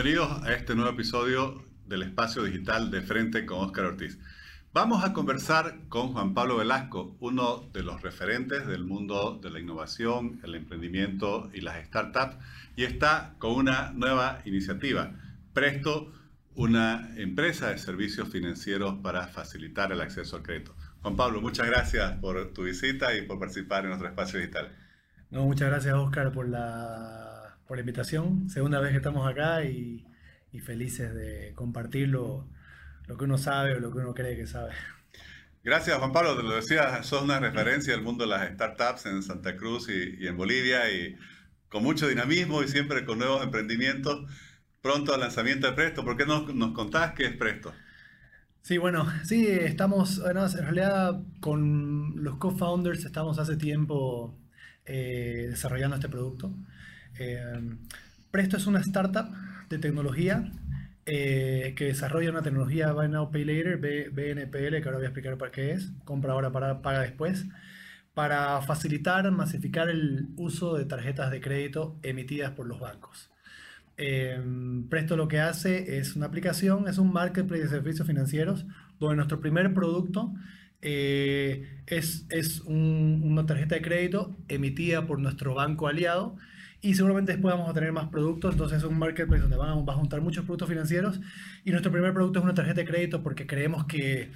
Bienvenidos a este nuevo episodio del Espacio Digital de Frente con Óscar Ortiz. Vamos a conversar con Juan Pablo Velasco, uno de los referentes del mundo de la innovación, el emprendimiento y las startups, y está con una nueva iniciativa, Presto, una empresa de servicios financieros para facilitar el acceso al crédito. Juan Pablo, muchas gracias por tu visita y por participar en nuestro espacio digital. No, muchas gracias, Oscar, por la, por la invitación. Segunda vez que estamos acá y, y felices de compartirlo lo que uno sabe o lo que uno cree que sabe. Gracias, Juan Pablo. Te lo decía, sos una referencia del mundo de las startups en Santa Cruz y, en Bolivia y con mucho dinamismo y siempre con nuevos emprendimientos. Pronto al lanzamiento de Presto. ¿Por qué no nos contás qué es Presto? Sí, bueno, sí, estamos, en realidad con los co-founders estamos hace tiempo eh, desarrollando este producto. Eh, Presto es una startup de tecnología eh, que desarrolla una tecnología Buy Now Pay Later, BNPL, que ahora voy a explicar para qué es, compra ahora, para, paga después, para facilitar, masificar el uso de tarjetas de crédito emitidas por los bancos. Eh, Presto lo que hace es una aplicación, es un marketplace de servicios financieros, donde nuestro primer producto eh, es una tarjeta de crédito emitida por nuestro banco aliado y seguramente después vamos a tener más productos, entonces es un marketplace donde van a, juntar muchos productos financieros. Y nuestro primer producto es una tarjeta de crédito porque creemos que,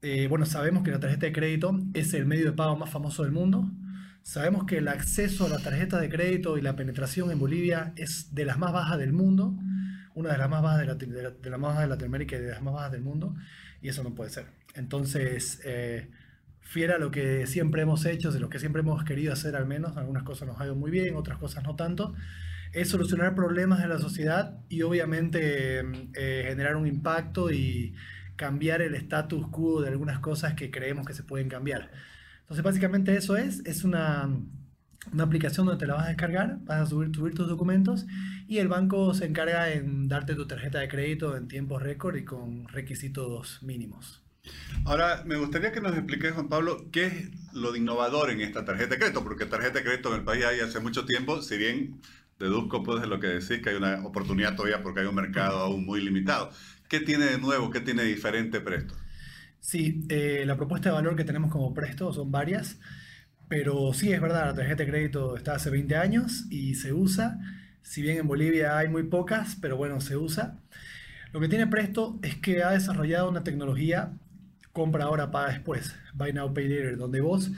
eh, bueno, sabemos que la tarjeta de crédito es el medio de pago más famoso del mundo, sabemos que el acceso a la tarjeta de crédito y la penetración en Bolivia es de las más bajas del mundo, una de las más bajas de, la, de, más bajas de Latinoamérica y de las más bajas del mundo, y eso no puede ser. Entonces, eh, fiera a lo que siempre hemos hecho, de lo que siempre hemos querido hacer al menos, algunas cosas nos ha ido muy bien, otras cosas no tanto, es solucionar problemas de la sociedad y obviamente eh, generar un impacto y cambiar el status quo de algunas cosas que creemos que se pueden cambiar. Entonces básicamente eso es, es una, una aplicación donde te la vas a descargar, vas a subir, subir tus documentos y el banco se encarga en darte tu tarjeta de crédito en tiempo récord y con requisitos mínimos. Ahora, me gustaría que nos expliques, Juan Pablo, qué es lo de innovador en esta tarjeta de crédito, porque tarjeta de crédito en el país hay hace mucho tiempo, si bien deduzco pues de lo que decís que hay una oportunidad todavía porque hay un mercado aún muy limitado. ¿Qué tiene de nuevo, qué tiene de diferente Presto? Sí, eh, la propuesta de valor que tenemos como Presto son varias, pero sí es verdad, la tarjeta de crédito está hace 20 años y se usa, si bien en Bolivia hay muy pocas, pero bueno, se usa. Lo que tiene Presto es que ha desarrollado una tecnología compra ahora, paga después, buy now, pay later, donde vos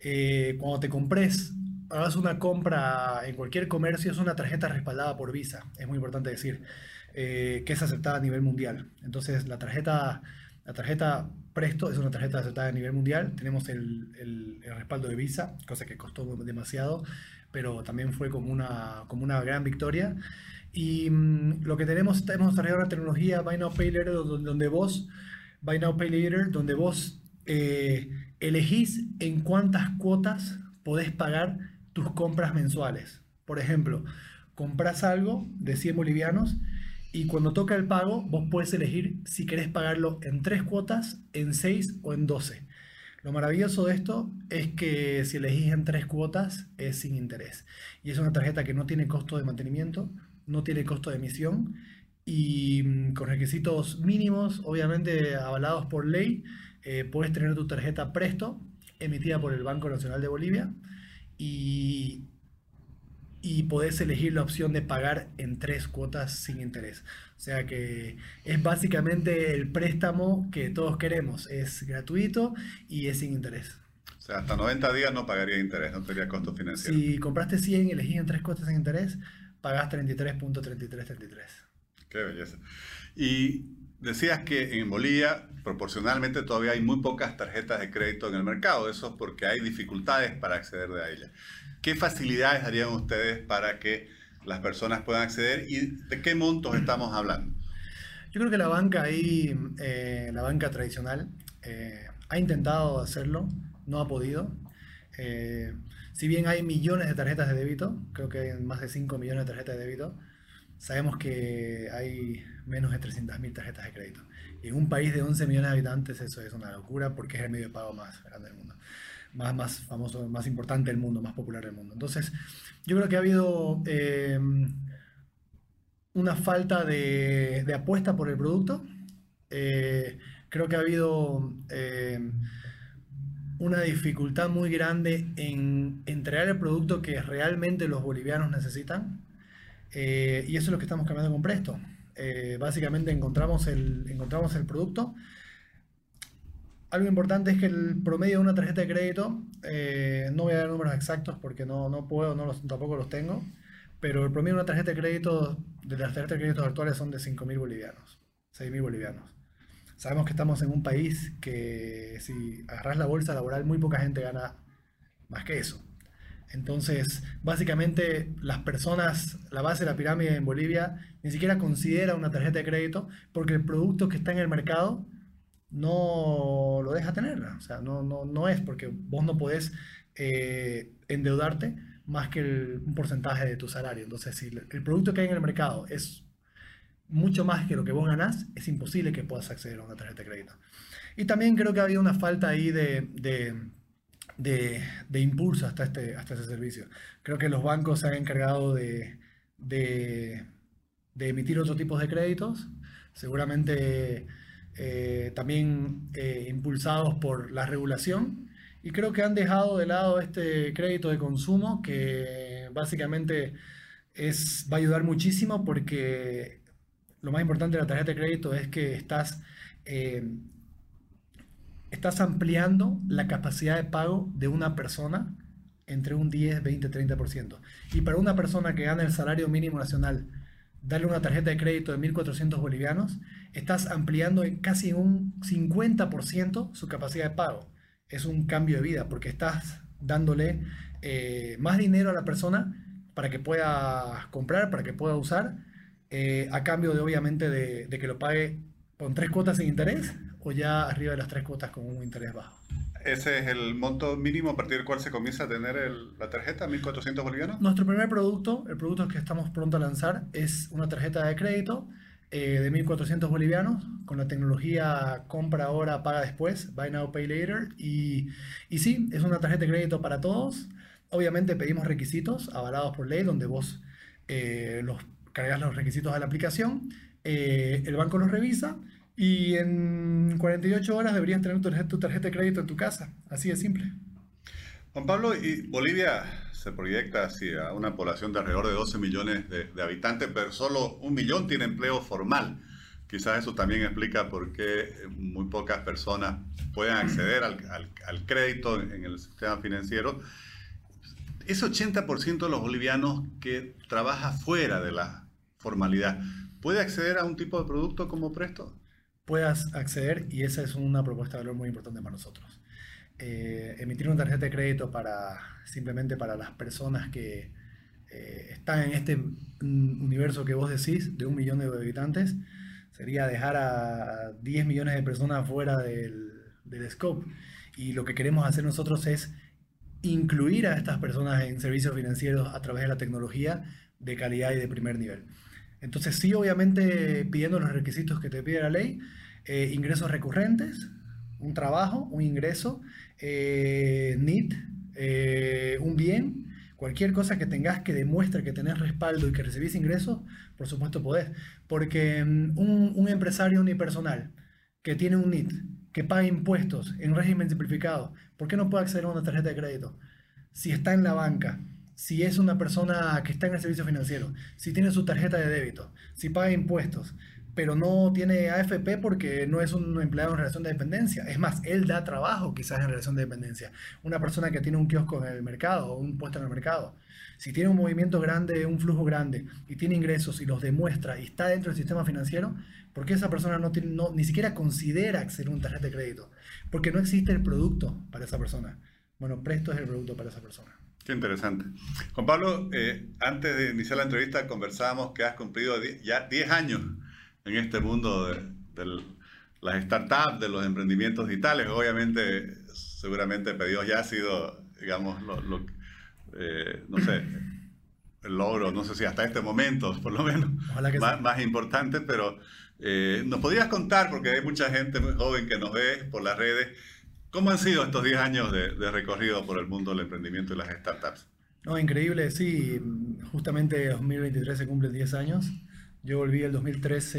eh, cuando te compres, hagas una compra en cualquier comercio, es una tarjeta respaldada por Visa, es muy importante decir, eh, que es aceptada a nivel mundial. Entonces la tarjeta, la tarjeta Presto es una tarjeta aceptada a nivel mundial, tenemos el, el, respaldo de Visa, cosa que costó demasiado, pero también fue como una, como una gran victoria. Y mm, lo que tenemos, hemos desarrollado una tecnología Buy Now Pay Later donde, donde vos Buy Now Pay Later, donde vos eh, elegís en cuántas cuotas podés pagar tus compras mensuales. Por ejemplo, compras algo de 100 bolivianos y cuando toca el pago, vos puedes elegir si querés pagarlo en 3 cuotas, en 6 o en 12. Lo maravilloso de esto es que si elegís en 3 cuotas es sin interés. Y es una tarjeta que no tiene costo de mantenimiento, no tiene costo de emisión y mm, con requisitos mínimos, obviamente avalados por ley, eh, puedes tener tu tarjeta Presto emitida por el Banco Nacional de Bolivia y, y podés elegir la opción de pagar en tres cuotas sin interés. O sea que es básicamente el préstamo que todos queremos. Es gratuito y es sin interés. O sea, hasta 90 días no pagaría interés, no tendría costo financiero. Si compraste 100 y elegís en tres cuotas sin interés, pagás 33.3333. Qué belleza. Y decías que en Bolivia proporcionalmente todavía hay muy pocas tarjetas de crédito en el mercado. Eso es porque hay dificultades para acceder a ellas. ¿Qué facilidades harían ustedes para que las personas puedan acceder y de qué montos estamos hablando? Yo creo que la banca ahí, eh, la banca tradicional, eh, ha intentado hacerlo, no ha podido. Eh, si bien hay millones de tarjetas de débito, creo que hay más de 5 millones de tarjetas de débito, sabemos que hay menos de 300.000 tarjetas de crédito. En un país de 11 millones de habitantes eso es una locura porque es el medio de pago más grande del mundo. Más, más famoso, más importante del mundo, más popular del mundo. Entonces, yo creo que ha habido eh, una falta de, apuesta por el producto. Eh, creo que ha habido eh, una dificultad muy grande en entregar el producto que realmente los bolivianos necesitan. Eh, y eso es lo que estamos cambiando con Presto. básicamente encontramos el, encontramos el producto. Algo importante es que el promedio de una tarjeta de crédito, no voy a dar números exactos porque no, no puedo, no tampoco los tengo, pero el promedio de una tarjeta de crédito, de las tarjetas de crédito actuales son de 5.000 bolivianos, 6.000 bolivianos. Sabemos que estamos en un país que si agarras la bolsa laboral, muy poca gente gana más que eso. Entonces, básicamente, las personas, la base de la pirámide en Bolivia, ni siquiera considera una tarjeta de crédito porque el producto que está en el mercado no lo deja tener. O sea, no, no, no es porque vos no podés eh, endeudarte más que un porcentaje de tu salario. Entonces, si el producto que hay en el mercado es mucho más que lo que vos ganás, es imposible que puedas acceder a una tarjeta de crédito. Y también creo que ha una falta ahí de, de, impulso hasta este, hasta ese servicio. Creo que los bancos se han encargado de, de, emitir otros tipos de créditos, seguramente eh, también eh, impulsados por la regulación y creo que han dejado de lado este crédito de consumo que básicamente es, va a ayudar muchísimo porque lo más importante de la tarjeta de crédito es que estás, eh, estás ampliando la capacidad de pago de una persona entre un 10, 20, 30%. Y para una persona que gana el salario mínimo nacional, darle una tarjeta de crédito de 1.400 bolivianos, estás ampliando en casi un 50% su capacidad de pago es un cambio de vida porque estás dándole eh, más dinero a la persona para que pueda comprar, para que pueda usar, eh, a cambio de obviamente de, que lo pague con tres cuotas sin interés o ya arriba de las tres cuotas con un interés bajo. ¿Ese es el monto mínimo a partir del cual se comienza a tener la tarjeta, 1.400 bolivianos? Nuestro primer producto, el producto que estamos pronto a lanzar, es una tarjeta de crédito eh, de 1.400 bolivianos con la tecnología compra ahora, paga después, buy now, pay later. Y, y sí, es una tarjeta de crédito para todos. Obviamente pedimos requisitos avalados por ley donde vos eh, los cargas los requisitos a la aplicación, eh, el banco los revisa y en 48 horas deberías tener tu tarjeta, tu de crédito en tu casa. Así de simple. Juan Pablo, ¿y Bolivia se proyecta hacia una población de alrededor de 12 millones de, habitantes, pero solo un millón tiene empleo formal. Quizás eso también explica por qué muy pocas personas pueden acceder al, crédito en el sistema financiero. Ese 80% de los bolivianos que trabaja fuera de la formalidad, ¿puede acceder a un tipo de producto como Presto? Puedas acceder y esa es una propuesta de valor muy importante para nosotros. Eh, emitir una tarjeta de crédito para simplemente para las personas que eh, están en este universo que vos decís, de un millón de habitantes, sería dejar a 10 millones de personas fuera del, del scope. Y lo que queremos hacer nosotros es incluir a estas personas en servicios financieros a través de la tecnología de calidad y de primer nivel. Entonces sí, obviamente pidiendo los requisitos que te pide la ley, eh, ingresos recurrentes, un trabajo, un ingreso, eh, NIT, eh, un bien, cualquier cosa que tengas que demuestre que tenés respaldo y que recibís ingresos, por supuesto podés. Porque mm, un, empresario unipersonal que tiene un NIT, que paga impuestos en régimen simplificado, ¿por qué no puede acceder a una tarjeta de crédito? Si está en la banca, si es una persona que está en el servicio financiero, si tiene su tarjeta de débito, si paga impuestos, pero no tiene AFP porque no es un empleado en relación de dependencia. Es más, él da trabajo quizás en relación de dependencia. Una persona que tiene un kiosco en el mercado un puesto en el mercado. Si tiene un movimiento grande, un flujo grande y tiene ingresos y los demuestra y está dentro del sistema financiero, ¿por qué esa persona no, tiene, ni siquiera considera acceder a un tarjeta de crédito? Porque no existe el producto para esa persona. Bueno, Presto es el producto para esa persona. Qué interesante. Juan Pablo, eh, antes de iniciar la entrevista conversábamos que has cumplido ya 10 años en este mundo de, las startups, de los emprendimientos digitales. Obviamente, seguramente Pedidos ya ha sido, digamos, lo, eh, no sé, el logro, no sé si hasta este momento, por lo menos, más, importante, pero eh, nos podrías contar, porque hay mucha gente muy joven que nos ve por las redes, ¿cómo han sido estos 10 años de, de recorrido por el mundo del emprendimiento y las startups? No, increíble, sí, justamente 2023 se cumplen 10 años Yo volví el 2013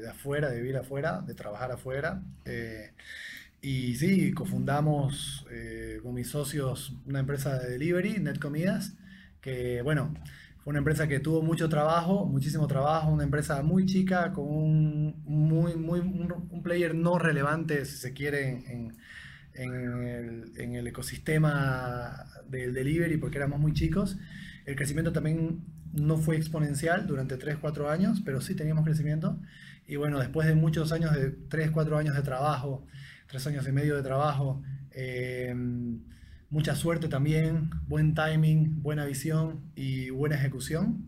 de afuera, de vivir afuera, de trabajar afuera. Eh, y sí, cofundamos eh, con mis socios una empresa de delivery, Net Comidas, que bueno, fue una empresa que tuvo mucho trabajo, muchísimo trabajo, una empresa muy chica, con un, muy, muy, un, player no relevante, si se quiere, en, en, el, en el ecosistema del delivery, porque éramos muy chicos. El crecimiento también no fue exponencial durante 3, 4 años, pero sí teníamos crecimiento. Y bueno, después de muchos años, de 3, 4 años de trabajo, 3 años y medio de trabajo, eh, mucha suerte también, buen timing, buena visión y buena ejecución.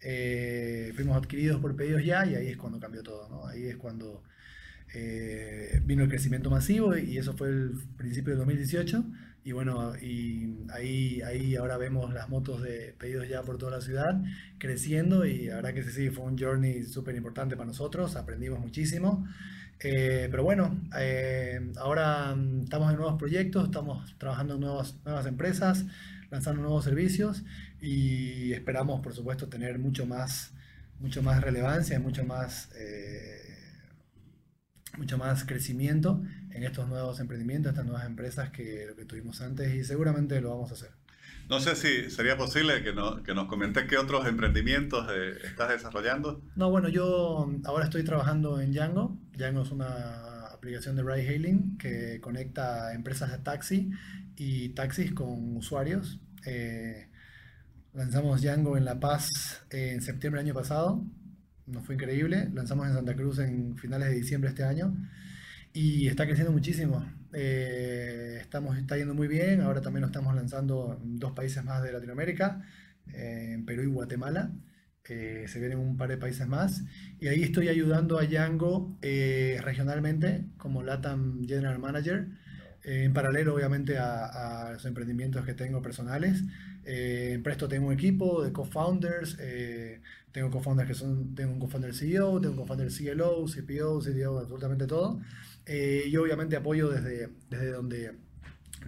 Eh, fuimos adquiridos por pedidos ya y ahí es cuando cambió todo, ¿no? Ahí es cuando eh, vino el crecimiento masivo y eso fue el principio del 2018 y bueno, y ahí, ahí ahora vemos las motos de pedidos ya por toda la ciudad creciendo y la que sí, fue un journey súper importante para nosotros, aprendimos muchísimo. Eh, pero bueno, eh, ahora mm, estamos en nuevos proyectos, estamos trabajando en nuevas, nuevas empresas, lanzando nuevos servicios y esperamos, por supuesto, tener mucho más, mucho más relevancia, mucho más... Eh, mucho más crecimiento en estos nuevos emprendimientos, estas nuevas empresas que lo que tuvimos antes y seguramente lo vamos a hacer. No sé si sería posible que, que nos comentes qué otros emprendimientos eh, estás desarrollando. No, bueno, yo ahora estoy trabajando en Django. Django es una aplicación de ride hailing que conecta empresas de taxi y taxis con usuarios. Eh, lanzamos Django en La Paz en septiembre del año pasado nos fue increíble. Lanzamos en Santa Cruz en finales de diciembre este año y está creciendo muchísimo. Eh, estamos, está yendo muy bien. Ahora también lo estamos lanzando en dos países más de Latinoamérica, eh, en Perú y Guatemala. Eh, se vienen un par de países más. Y ahí estoy ayudando a Django regionalmente como LATAM General Manager. En paralelo, obviamente, a, a, los emprendimientos que tengo personales. en Presto tengo un equipo de co-founders tengo co-founders que son, tengo un co-founder CEO, tengo un co-founder CLO, CPO, CDO, absolutamente todo. Eh, y obviamente apoyo desde, desde donde,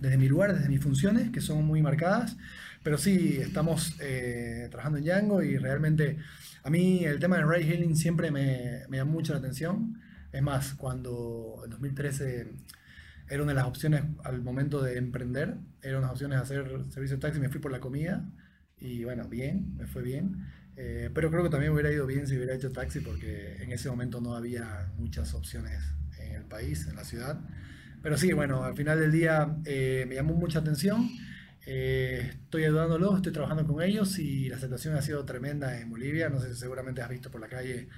desde mi lugar, desde mis funciones, que son muy marcadas. Pero sí, estamos eh, trabajando en Django y realmente a mí el tema del ride hailing siempre me, me llama mucho la atención. Es más, cuando en 2013 era una de las opciones al momento de emprender, era una de las opciones de hacer servicio de taxi, me fui por la comida y bueno, bien, me fue bien. Eh, pero creo que también hubiera ido bien si hubiera hecho taxi porque en ese momento no había muchas opciones en el país, en la ciudad. Pero sí, bueno, al final del día eh, me llamó mucha atención. Eh, estoy ayudándolos, estoy trabajando con ellos y la aceptación ha sido tremenda en Bolivia. No sé si seguramente has visto por la calle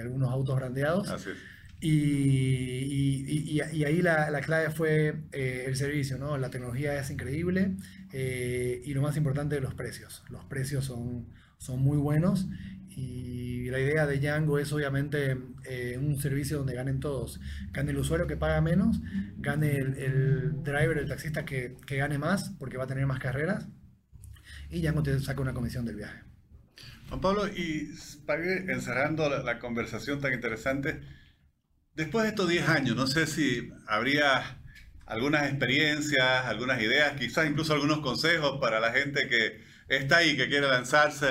algunos autos brandeados. Así Y, y, ahí la, la, clave fue el servicio, ¿no? La tecnología es increíble y lo más importante, los precios. Los precios son son muy buenos y la idea de Django es obviamente eh, un servicio donde ganen todos. Gane el usuario que paga menos, gane el, driver, el taxista que, gane más porque va a tener más carreras y Django te saca una comisión del viaje. Juan Pablo, y para encerrando la, conversación tan interesante, después de estos 10 años, no sé si habría algunas experiencias, algunas ideas, quizás incluso algunos consejos para la gente que está ahí, que quiere lanzarse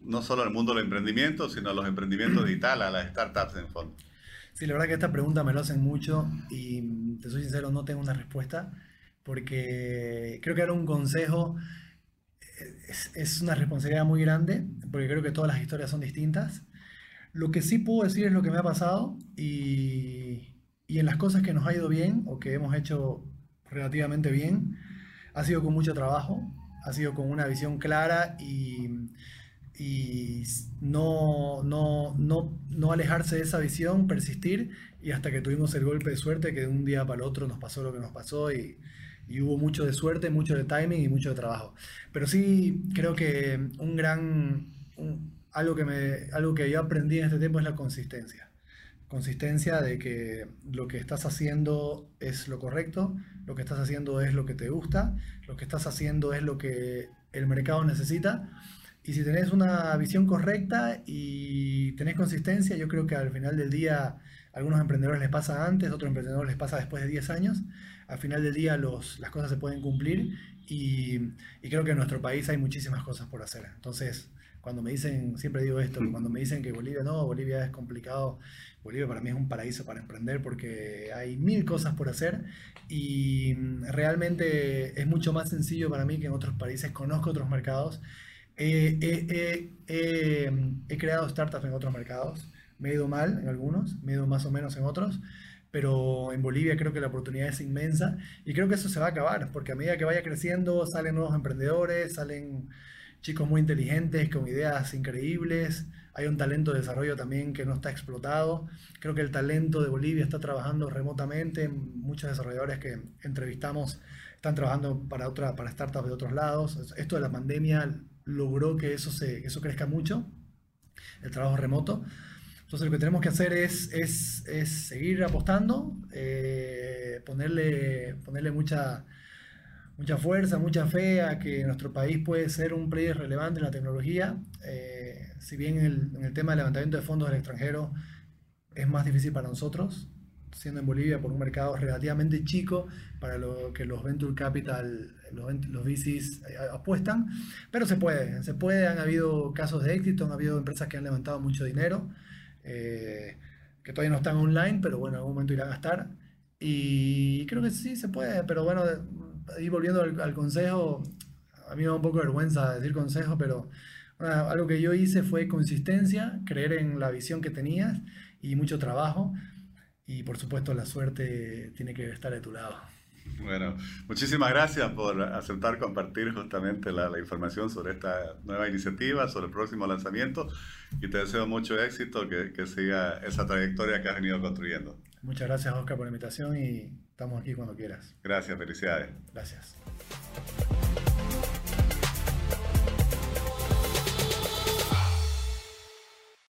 no solo al mundo del emprendimiento, sino a los emprendimientos digitales, a las startups en fondo? Sí, la verdad que esta pregunta me lo hacen mucho y te soy sincero, no tengo una respuesta porque creo que dar un consejo es, una responsabilidad muy grande porque creo que todas las historias son distintas. Lo que sí puedo decir es lo que me ha pasado y, y en las cosas que nos ha ido bien o que hemos hecho relativamente bien, ha sido con mucho trabajo, ha sido con una visión clara y, y no, no, no, no, alejarse de esa visión, persistir y hasta que tuvimos el golpe de suerte que de un día para el otro nos pasó lo que nos pasó y, y hubo mucho de suerte, mucho de timing y mucho de trabajo. Pero sí creo que un gran, algo, que me, algo que yo aprendí en este tiempo es la consistencia consistencia de que lo que estás haciendo es lo correcto, lo que estás haciendo es lo que te gusta, lo que estás haciendo es lo que el mercado necesita. Y si tenés una visión correcta y tenés consistencia, yo creo que al final del día a algunos emprendedores les pasa antes, a otros emprendedores les pasa después de 10 años. Al final del día los, las cosas se pueden cumplir y, y creo que en nuestro país hay muchísimas cosas por hacer. Entonces, cuando me dicen, siempre digo esto, cuando me dicen que Bolivia no, Bolivia es complicado, Bolivia para mí es un paraíso para emprender porque hay mil cosas por hacer y mm, realmente es mucho más sencillo para mí que en otros países. Conozco otros mercados. he creado startups en otros mercados. Me he ido mal en algunos, me he ido más o menos en otros, pero en Bolivia creo que la oportunidad es inmensa y creo que eso se va a acabar, porque a medida que vaya creciendo salen nuevos emprendedores, salen chicos muy inteligentes, con ideas increíbles. Hay un talento de desarrollo también que no está explotado. Creo que el talento de Bolivia está trabajando remotamente. Muchos desarrolladores que entrevistamos están trabajando para, otra, para startups de otros lados. Esto de la pandemia logró que eso, se, eso crezca mucho, el trabajo remoto. Entonces lo que tenemos que hacer es, es, seguir apostando, eh, ponerle, ponerle mucha mucha fuerza, mucha fe a que nuestro país puede ser un player relevante en la tecnología. Eh, si bien en el tema del levantamiento de fondos del extranjero es más difícil para nosotros, siendo en Bolivia por un mercado relativamente chico para lo que los venture capital, los, los VCs eh, apuestan, pero se puede, se puede, han habido casos de éxito, han habido empresas que han levantado mucho dinero, eh, que todavía no están online, pero bueno, en algún momento irán a estar. Y creo que sí se puede, pero bueno, y volviendo al, consejo, a mí me da un poco de vergüenza decir consejo, pero algo que yo hice fue consistencia, creer en la visión que tenías y mucho trabajo. Y por supuesto la suerte tiene que estar de tu lado. Bueno, muchísimas gracias por aceptar compartir justamente la, la, información sobre esta nueva iniciativa, sobre el próximo lanzamiento y te deseo mucho éxito, que, que siga esa trayectoria que has venido construyendo. Muchas gracias Oscar por la invitación y Estamos aquí cuando quieras. Gracias, felicidades. Gracias.